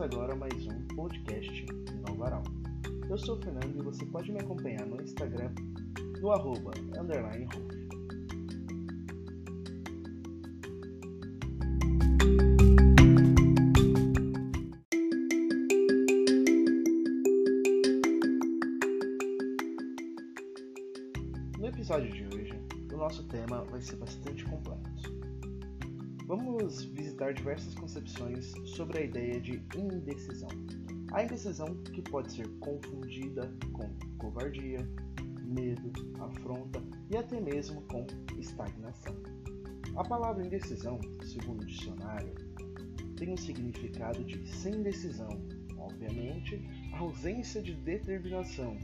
Agora mais um podcast no Varal. Eu sou o Fernando e você pode me acompanhar no Instagram no arroba underline concepções sobre a ideia de indecisão. A indecisão que pode ser confundida com covardia, medo, afronta e até mesmo com estagnação. A palavra indecisão, segundo o dicionário, tem o significado de sem decisão, obviamente, ausência de determinação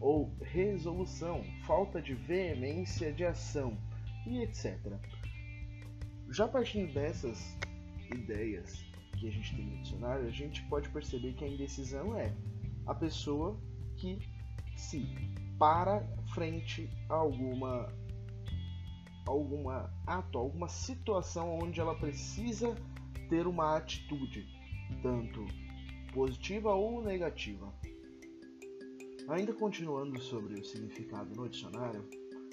ou resolução, falta de veemência de ação e etc. Já partindo dessas ideias que a gente tem no dicionário, a gente pode perceber que a indecisão é a pessoa que se para frente a alguma alguma ato, alguma situação onde ela precisa ter uma atitude, tanto positiva ou negativa. Ainda continuando sobre o significado no dicionário,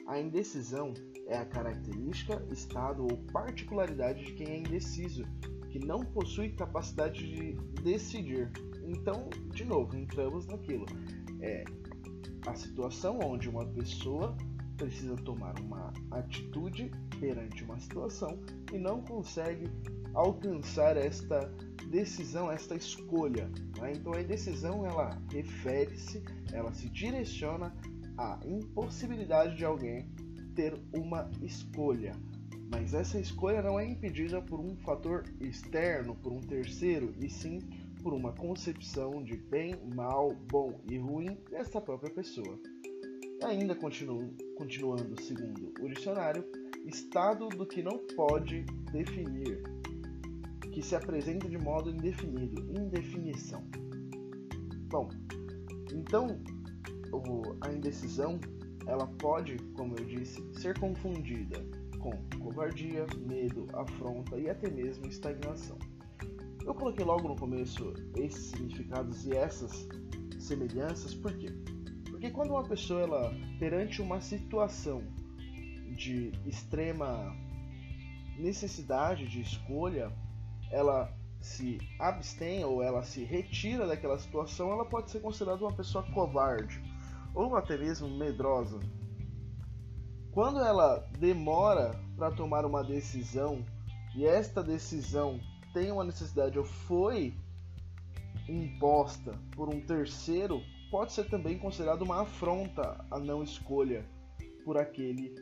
a indecisão é a característica, estado ou particularidade de quem é indeciso, que não possui capacidade de decidir. Então, de novo, entramos naquilo. É a situação onde uma pessoa precisa tomar uma atitude perante uma situação e não consegue alcançar esta decisão, esta escolha. Né? Então a indecisão ela refere-se, ela se direciona à impossibilidade de alguém ter uma escolha. Mas essa escolha não é impedida por um fator externo, por um terceiro, e sim por uma concepção de bem, mal, bom e ruim dessa própria pessoa. Ainda continuo, continuando segundo o dicionário, estado do que não pode definir, que se apresenta de modo indefinido, indefinição. Bom, então a indecisão ela pode, como eu disse, ser confundida com covardia, medo, afronta e até mesmo estagnação. Eu coloquei logo no começo esses significados e essas semelhanças, por quê? Porque quando uma pessoa, ela, perante uma situação de extrema necessidade de escolha, ela se abstém ou ela se retira daquela situação, ela pode ser considerada uma pessoa covarde ou até mesmo medrosa. Quando ela demora para tomar uma decisão e esta decisão tem uma necessidade ou foi imposta por um terceiro, pode ser também considerado uma afronta à não escolha por aquele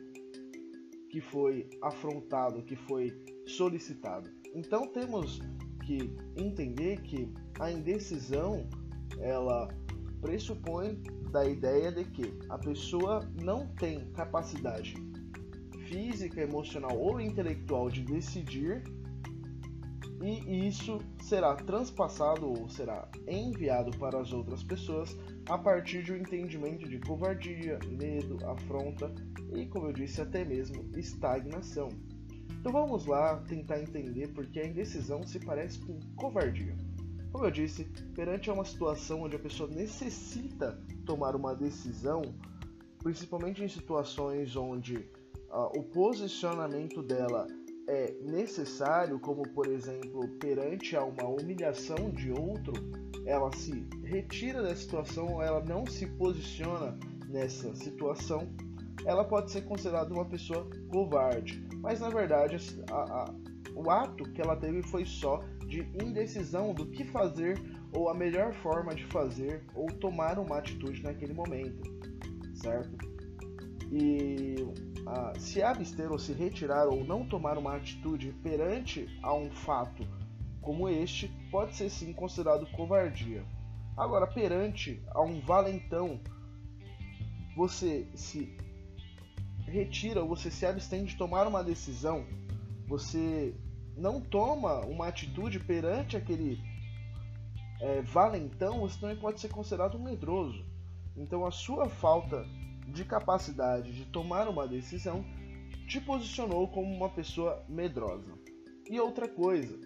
que foi afrontado, que foi solicitado. Então temos que entender que a indecisão ela pressupõe da ideia de que a pessoa não tem capacidade física, emocional ou intelectual de decidir e isso será transpassado ou será enviado para as outras pessoas a partir de um entendimento de covardia, medo, afronta e, como eu disse, até mesmo estagnação. Então vamos lá tentar entender porque a indecisão se parece com covardia. Como eu disse, perante uma situação onde a pessoa necessita tomar uma decisão, principalmente em situações onde uh, o posicionamento dela é necessário, como por exemplo perante a uma humilhação de outro, ela se retira da situação, ela não se posiciona nessa situação, ela pode ser considerada uma pessoa covarde. Mas na verdade, a, a, o ato que ela teve foi só de indecisão do que fazer ou a melhor forma de fazer ou tomar uma atitude naquele momento, certo? E ah, se abster ou se retirar ou não tomar uma atitude perante a um fato como este pode ser sim considerado covardia. Agora, perante a um valentão, você se retira ou você se abstém de tomar uma decisão, você não toma uma atitude perante aquele é, valentão, você também pode ser considerado um medroso. Então, a sua falta de capacidade de tomar uma decisão te posicionou como uma pessoa medrosa. E outra coisa,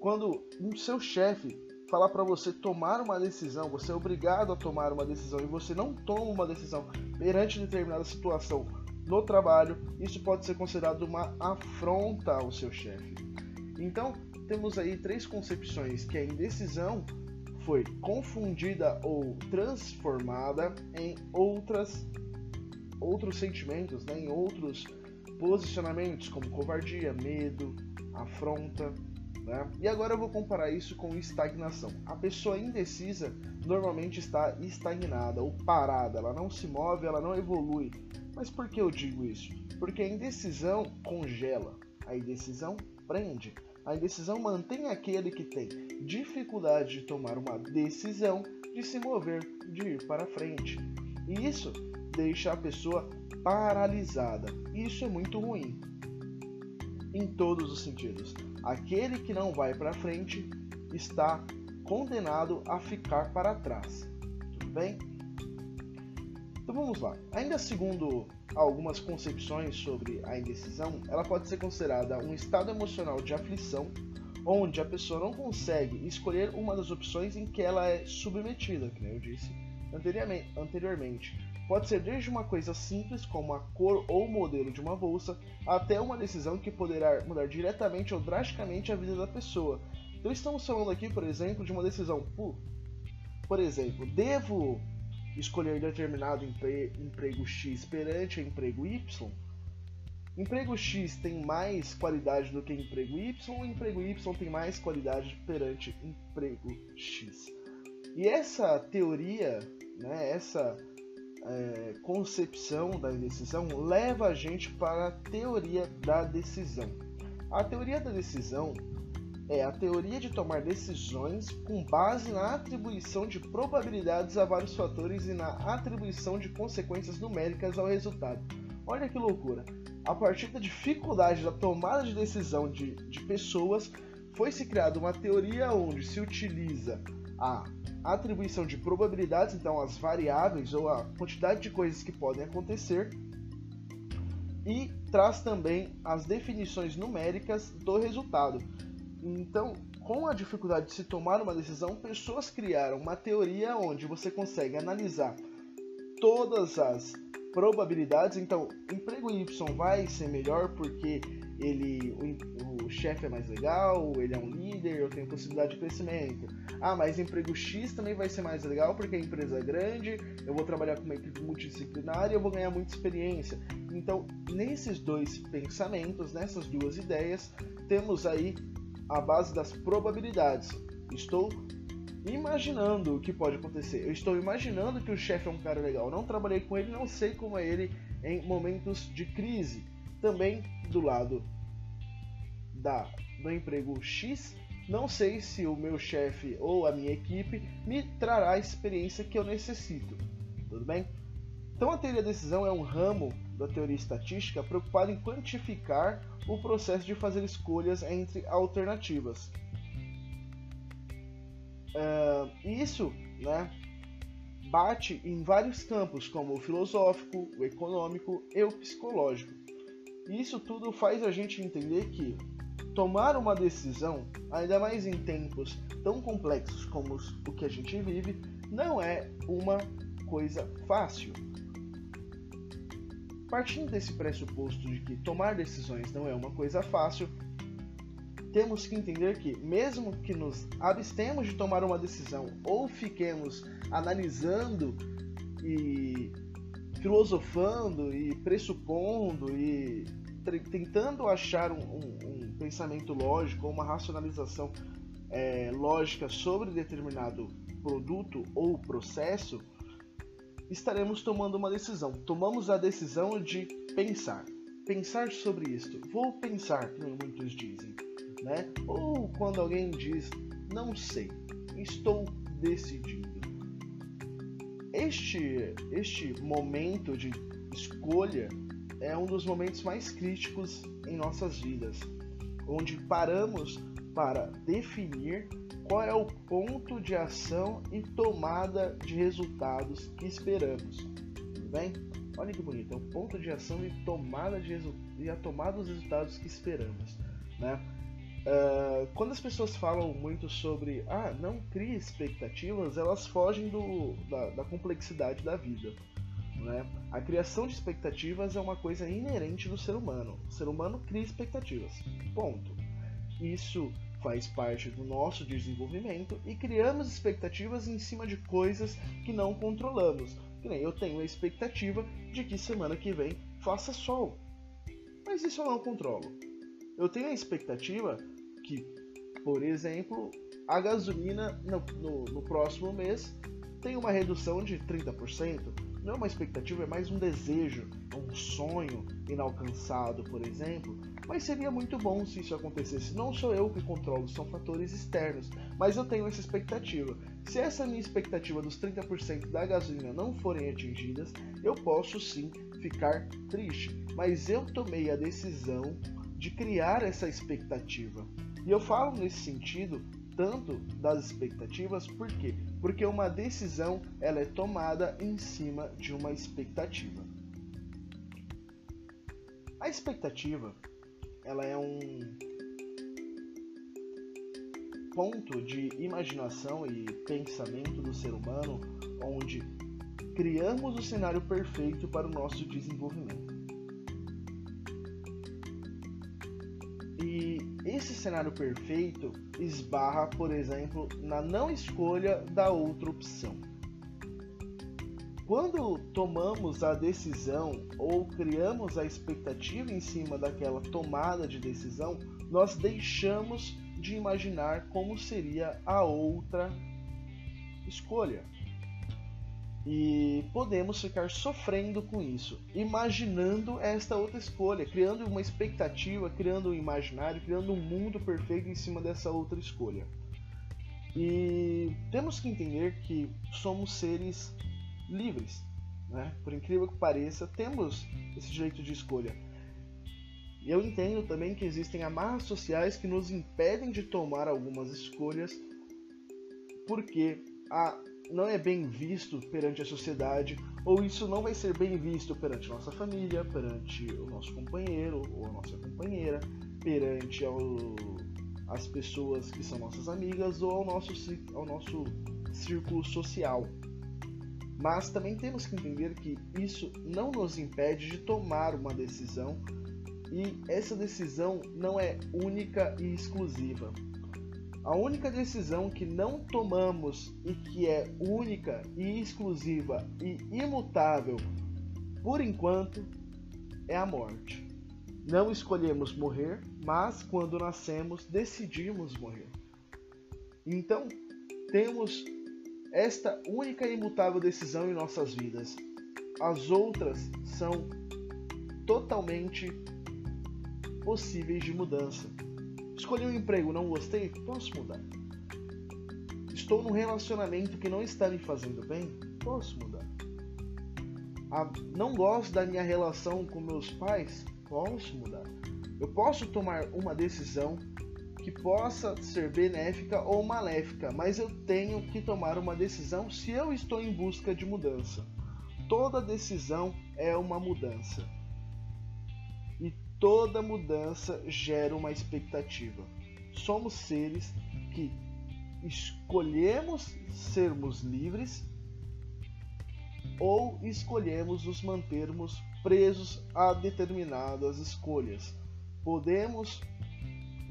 quando o seu chefe falar para você tomar uma decisão, você é obrigado a tomar uma decisão e você não toma uma decisão perante determinada situação no trabalho, isso pode ser considerado uma afronta ao seu chefe. Então, temos aí três concepções que a indecisão foi confundida ou transformada em outras outros sentimentos, né, em outros posicionamentos como covardia, medo, afronta, né? E agora eu vou comparar isso com estagnação. A pessoa indecisa normalmente está estagnada ou parada, ela não se move, ela não evolui. Mas por que eu digo isso? Porque a indecisão congela, a indecisão prende. A indecisão mantém aquele que tem dificuldade de tomar uma decisão de se mover, de ir para frente. E isso deixa a pessoa paralisada. Isso é muito ruim em todos os sentidos. Aquele que não vai para frente está condenado a ficar para trás. Tudo bem? Então vamos lá. Ainda segundo algumas concepções sobre a indecisão, ela pode ser considerada um estado emocional de aflição, onde a pessoa não consegue escolher uma das opções em que ela é submetida, como eu disse anteriormente. Pode ser desde uma coisa simples, como a cor ou modelo de uma bolsa, até uma decisão que poderá mudar diretamente ou drasticamente a vida da pessoa. Então estamos falando aqui, por exemplo, de uma decisão. Por exemplo, devo escolher determinado empre emprego X perante emprego Y? Emprego X tem mais qualidade do que emprego Y, emprego Y tem mais qualidade perante emprego X. E essa teoria, né, essa é, concepção da indecisão leva a gente para a teoria da decisão. A teoria da decisão é a teoria de tomar decisões com base na atribuição de probabilidades a vários fatores e na atribuição de consequências numéricas ao resultado. Olha que loucura! A partir da dificuldade da tomada de decisão de, de pessoas, foi se criada uma teoria onde se utiliza a atribuição de probabilidades, então as variáveis ou a quantidade de coisas que podem acontecer, e traz também as definições numéricas do resultado. Então, com a dificuldade de se tomar uma decisão, pessoas criaram uma teoria onde você consegue analisar todas as probabilidades. Então, emprego Y vai ser melhor porque ele o, o chefe é mais legal, ele é um líder, eu tenho possibilidade de crescimento. Ah, mas emprego X também vai ser mais legal porque a empresa é grande, eu vou trabalhar com uma equipe multidisciplinar e eu vou ganhar muita experiência. Então, nesses dois pensamentos, nessas duas ideias, temos aí a base das probabilidades. Estou imaginando o que pode acontecer. Eu estou imaginando que o chefe é um cara legal. não trabalhei com ele, não sei como é ele em momentos de crise. Também do lado da, do emprego X, não sei se o meu chefe ou a minha equipe me trará a experiência que eu necessito. Tudo bem? Então a teoria da decisão é um ramo da teoria estatística preocupado em quantificar o processo de fazer escolhas entre alternativas. Uh, isso né, bate em vários campos, como o filosófico, o econômico e o psicológico. Isso tudo faz a gente entender que tomar uma decisão, ainda mais em tempos tão complexos como o que a gente vive, não é uma coisa fácil. Partindo desse pressuposto de que tomar decisões não é uma coisa fácil, temos que entender que, mesmo que nos abstemos de tomar uma decisão ou fiquemos analisando e filosofando e pressupondo e tentando achar um, um, um, pensamento lógico ou uma racionalização é, lógica sobre determinado produto ou processo, estaremos tomando uma decisão. Tomamos a decisão de pensar. Pensar sobre isto. Vou pensar, como muitos dizem né? Ou quando alguém diz não sei, estou decidindo. Este, este momento de escolha é um dos momentos mais críticos em nossas vidas, onde paramos para definir qual é o ponto de ação e tomada de resultados que esperamos. Tudo bem? Olha que bonito, é o ponto de ação e tomada de e a tomada dos resultados que esperamos, né? Uh, quando as pessoas falam muito sobre ah, não crie expectativas, elas fogem do, da, da complexidade da vida. Né? A criação de expectativas é uma coisa inerente do ser humano. O ser humano cria expectativas. Ponto. Isso faz parte do nosso desenvolvimento e criamos expectativas em cima de coisas que não controlamos. Eu tenho a expectativa de que semana que vem faça sol, mas isso eu não controlo. Eu tenho a expectativa que, por exemplo, a gasolina no, no, no próximo mês tem uma redução de 30%. Não é uma expectativa, é mais um desejo, um sonho inalcançado, por exemplo. Mas seria muito bom se isso acontecesse. Não sou eu que controlo, são fatores externos. Mas eu tenho essa expectativa. Se essa minha expectativa dos 30% da gasolina não forem atingidas, eu posso sim ficar triste. Mas eu tomei a decisão de criar essa expectativa. E eu falo nesse sentido tanto das expectativas, por quê? Porque uma decisão ela é tomada em cima de uma expectativa. A expectativa ela é um ponto de imaginação e pensamento do ser humano onde criamos o cenário perfeito para o nosso desenvolvimento. E esse cenário perfeito esbarra, por exemplo, na não escolha da outra opção. Quando tomamos a decisão ou criamos a expectativa em cima daquela tomada de decisão, nós deixamos de imaginar como seria a outra escolha e podemos ficar sofrendo com isso, imaginando esta outra escolha, criando uma expectativa, criando um imaginário, criando um mundo perfeito em cima dessa outra escolha. E temos que entender que somos seres livres, né? por incrível que pareça, temos esse direito de escolha. E eu entendo também que existem amarras sociais que nos impedem de tomar algumas escolhas, porque a não é bem visto perante a sociedade, ou isso não vai ser bem visto perante nossa família, perante o nosso companheiro ou a nossa companheira, perante ao, as pessoas que são nossas amigas ou ao nosso, ao nosso círculo social. Mas também temos que entender que isso não nos impede de tomar uma decisão e essa decisão não é única e exclusiva. A única decisão que não tomamos e que é única e exclusiva e imutável por enquanto é a morte. Não escolhemos morrer, mas quando nascemos decidimos morrer. Então, temos esta única e imutável decisão em nossas vidas. As outras são totalmente possíveis de mudança. Escolhi um emprego, não gostei? Posso mudar. Estou num relacionamento que não está me fazendo bem? Posso mudar. Não gosto da minha relação com meus pais? Posso mudar. Eu posso tomar uma decisão que possa ser benéfica ou maléfica, mas eu tenho que tomar uma decisão se eu estou em busca de mudança. Toda decisão é uma mudança toda mudança gera uma expectativa. Somos seres que escolhemos sermos livres ou escolhemos nos mantermos presos a determinadas escolhas. Podemos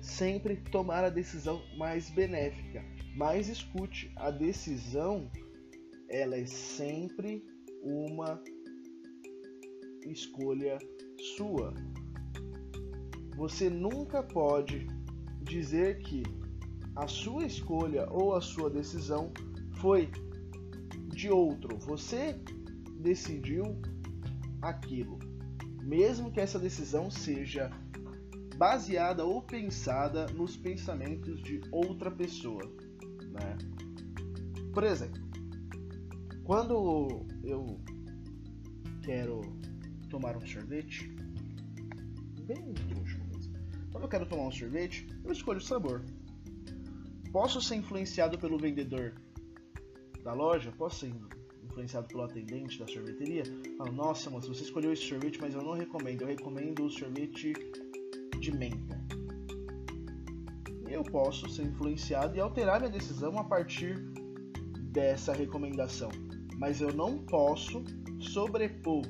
sempre tomar a decisão mais benéfica, mas escute, a decisão ela é sempre uma escolha sua. Você nunca pode dizer que a sua escolha ou a sua decisão foi de outro. Você decidiu aquilo, mesmo que essa decisão seja baseada ou pensada nos pensamentos de outra pessoa, né? Por exemplo, quando eu quero tomar um sorvete, bem trouxa, quando eu quero tomar um sorvete, eu escolho o sabor. Posso ser influenciado pelo vendedor da loja? Posso ser influenciado pelo atendente da sorveteria? Falo, nossa, moça, você escolheu esse sorvete, mas eu não recomendo. Eu recomendo o sorvete de menta. eu posso ser influenciado e alterar minha decisão a partir dessa recomendação. Mas eu não posso sobrepor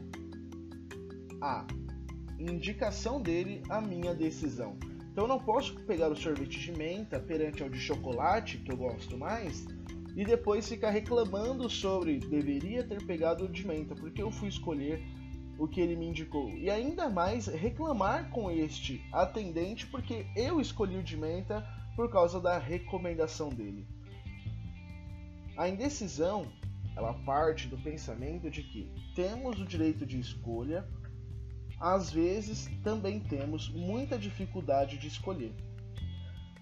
a indicação dele à minha decisão. Então eu não posso pegar o sorvete de menta perante ao de chocolate, que eu gosto mais, e depois ficar reclamando sobre deveria ter pegado o de menta, porque eu fui escolher o que ele me indicou. E ainda mais reclamar com este atendente porque eu escolhi o de menta por causa da recomendação dele. A indecisão, ela parte do pensamento de que temos o direito de escolha, às vezes também temos muita dificuldade de escolher.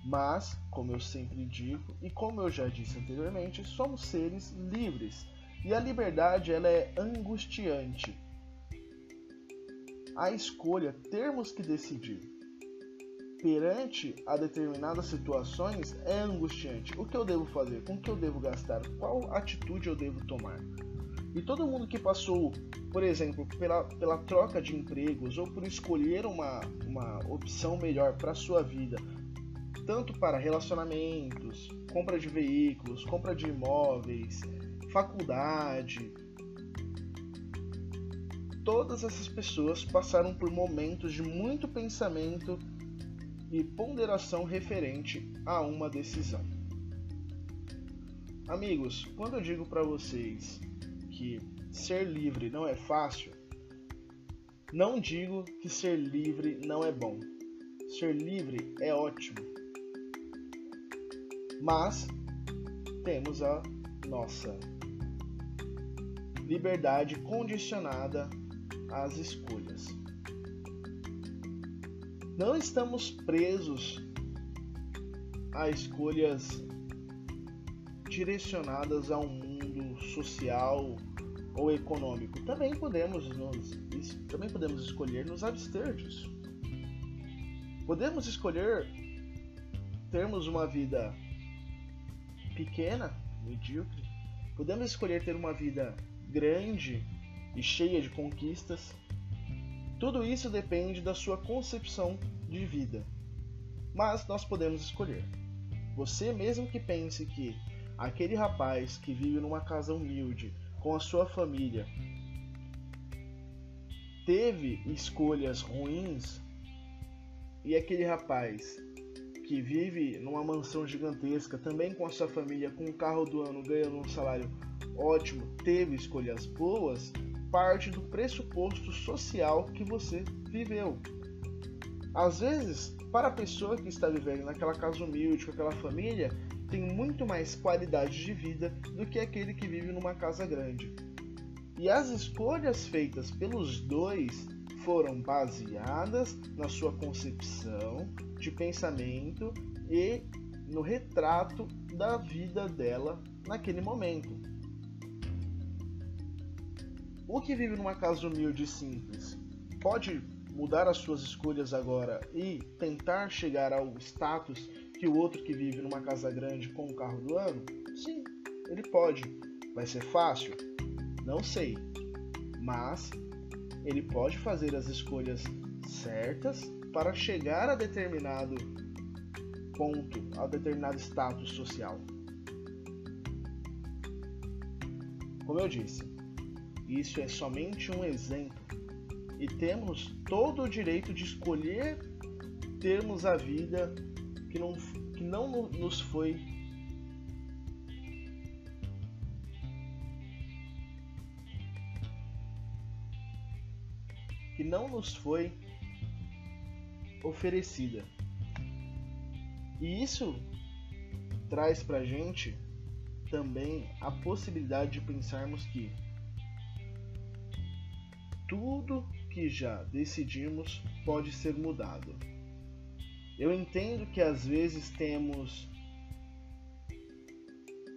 Mas, como eu sempre digo e como eu já disse anteriormente, somos seres livres e a liberdade ela é angustiante. A escolha, termos que decidir perante a determinadas situações é angustiante. O que eu devo fazer? Com que eu devo gastar? Qual atitude eu devo tomar? E todo mundo que passou, por exemplo, pela, pela troca de empregos ou por escolher uma, uma opção melhor para a sua vida, tanto para relacionamentos, compra de veículos, compra de imóveis, faculdade. Todas essas pessoas passaram por momentos de muito pensamento e ponderação referente a uma decisão. Amigos, quando eu digo para vocês que ser livre não é fácil, não digo que ser livre não é bom. Ser livre é ótimo mas temos a nossa liberdade condicionada às escolhas. Não estamos presos a escolhas direcionadas a um mundo social ou econômico. Também podemos nos, também podemos escolher nos abster disso. Podemos escolher termos uma vida pequena, medíocre, podemos escolher ter uma vida grande e cheia de conquistas. Tudo isso depende da sua concepção de vida. Mas nós podemos escolher. Você mesmo que pense que aquele rapaz que vive numa casa humilde com a sua família teve escolhas ruins e aquele rapaz que vive numa mansão gigantesca, também com a sua família, com o carro do ano, ganhando um salário ótimo, teve escolhas boas, parte do pressuposto social que você viveu. Às vezes, para a pessoa que está vivendo naquela casa humilde, com aquela família, tem muito mais qualidade de vida do que aquele que vive numa casa grande. E as escolhas feitas pelos dois foram baseadas na sua concepção de pensamento e no retrato da vida dela naquele momento. O que vive numa casa humilde e simples pode mudar as suas escolhas agora e tentar chegar ao status que o outro que vive numa casa grande com o carro do ano? Sim, ele pode. Vai ser fácil? Não sei. Mas ele pode fazer as escolhas certas para chegar a determinado ponto, a determinado status social. Como eu disse, isso é somente um exemplo e temos todo o direito de escolher termos a vida que não, que não nos foi que não nos foi oferecida. E isso traz para gente também a possibilidade de pensarmos que tudo que já decidimos pode ser mudado. Eu entendo que às vezes temos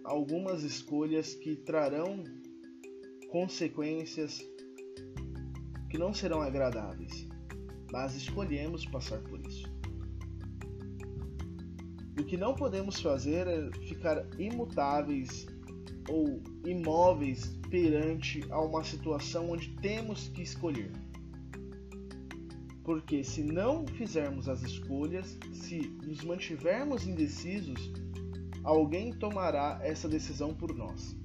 algumas escolhas que trarão consequências que não serão agradáveis, mas escolhemos passar por isso. O que não podemos fazer é ficar imutáveis ou imóveis perante a uma situação onde temos que escolher. Porque se não fizermos as escolhas, se nos mantivermos indecisos, alguém tomará essa decisão por nós.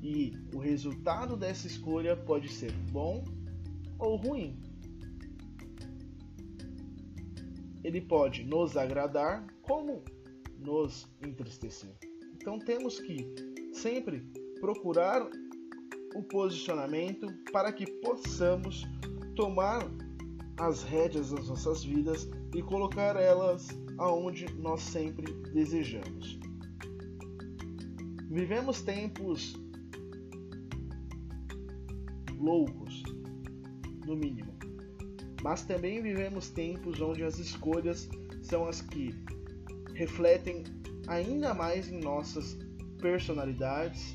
E o resultado dessa escolha pode ser bom ou ruim. Ele pode nos agradar como nos entristecer. Então temos que sempre procurar o posicionamento para que possamos tomar as rédeas das nossas vidas e colocar elas aonde nós sempre desejamos. Vivemos tempos loucos, no mínimo, mas também vivemos tempos onde as escolhas são as que refletem ainda mais em nossas personalidades,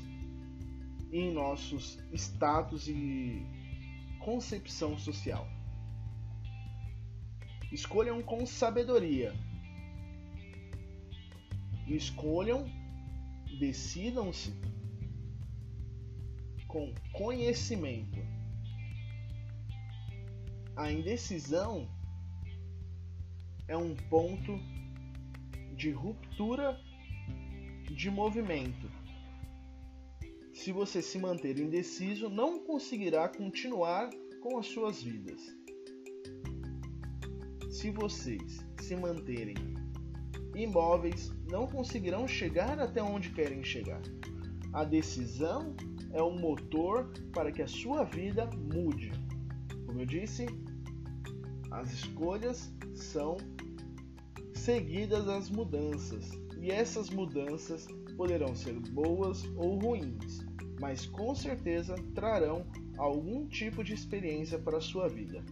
em nossos status e concepção social. Escolham com sabedoria. Escolham, decidam-se com conhecimento. A indecisão é um ponto de ruptura de movimento. Se você se manter indeciso, não conseguirá continuar com as suas vidas. Se vocês se manterem imóveis, não conseguirão chegar até onde querem chegar. A decisão é o motor para que a sua vida mude. Como eu disse, as escolhas são seguidas às mudanças, e essas mudanças poderão ser boas ou ruins, mas com certeza trarão algum tipo de experiência para a sua vida.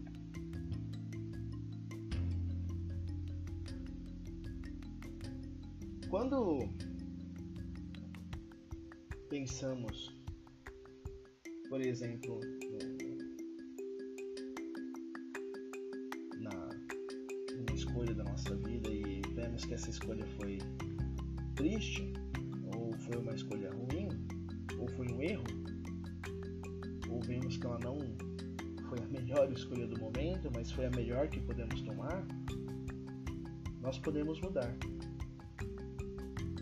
Quando pensamos, por exemplo, na, na escolha da nossa vida e vemos que essa escolha foi triste, ou foi uma escolha ruim, ou foi um erro, ou vemos que ela não foi a melhor escolha do momento, mas foi a melhor que podemos tomar, nós podemos mudar.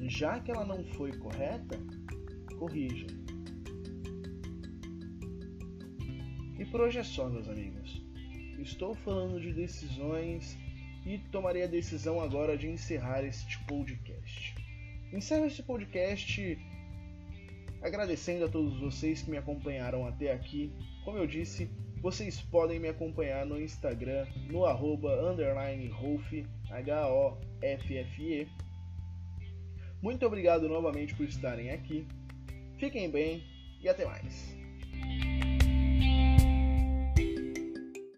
Já que ela não foi correta, corrija. E projeção, meus amigos. Estou falando de decisões e tomarei a decisão agora de encerrar este podcast. Encerro este podcast agradecendo a todos vocês que me acompanharam até aqui. Como eu disse, vocês podem me acompanhar no Instagram, no arroba underline Rolf, H-O-F-F-E. Muito obrigado novamente por estarem aqui. Fiquem bem e até mais.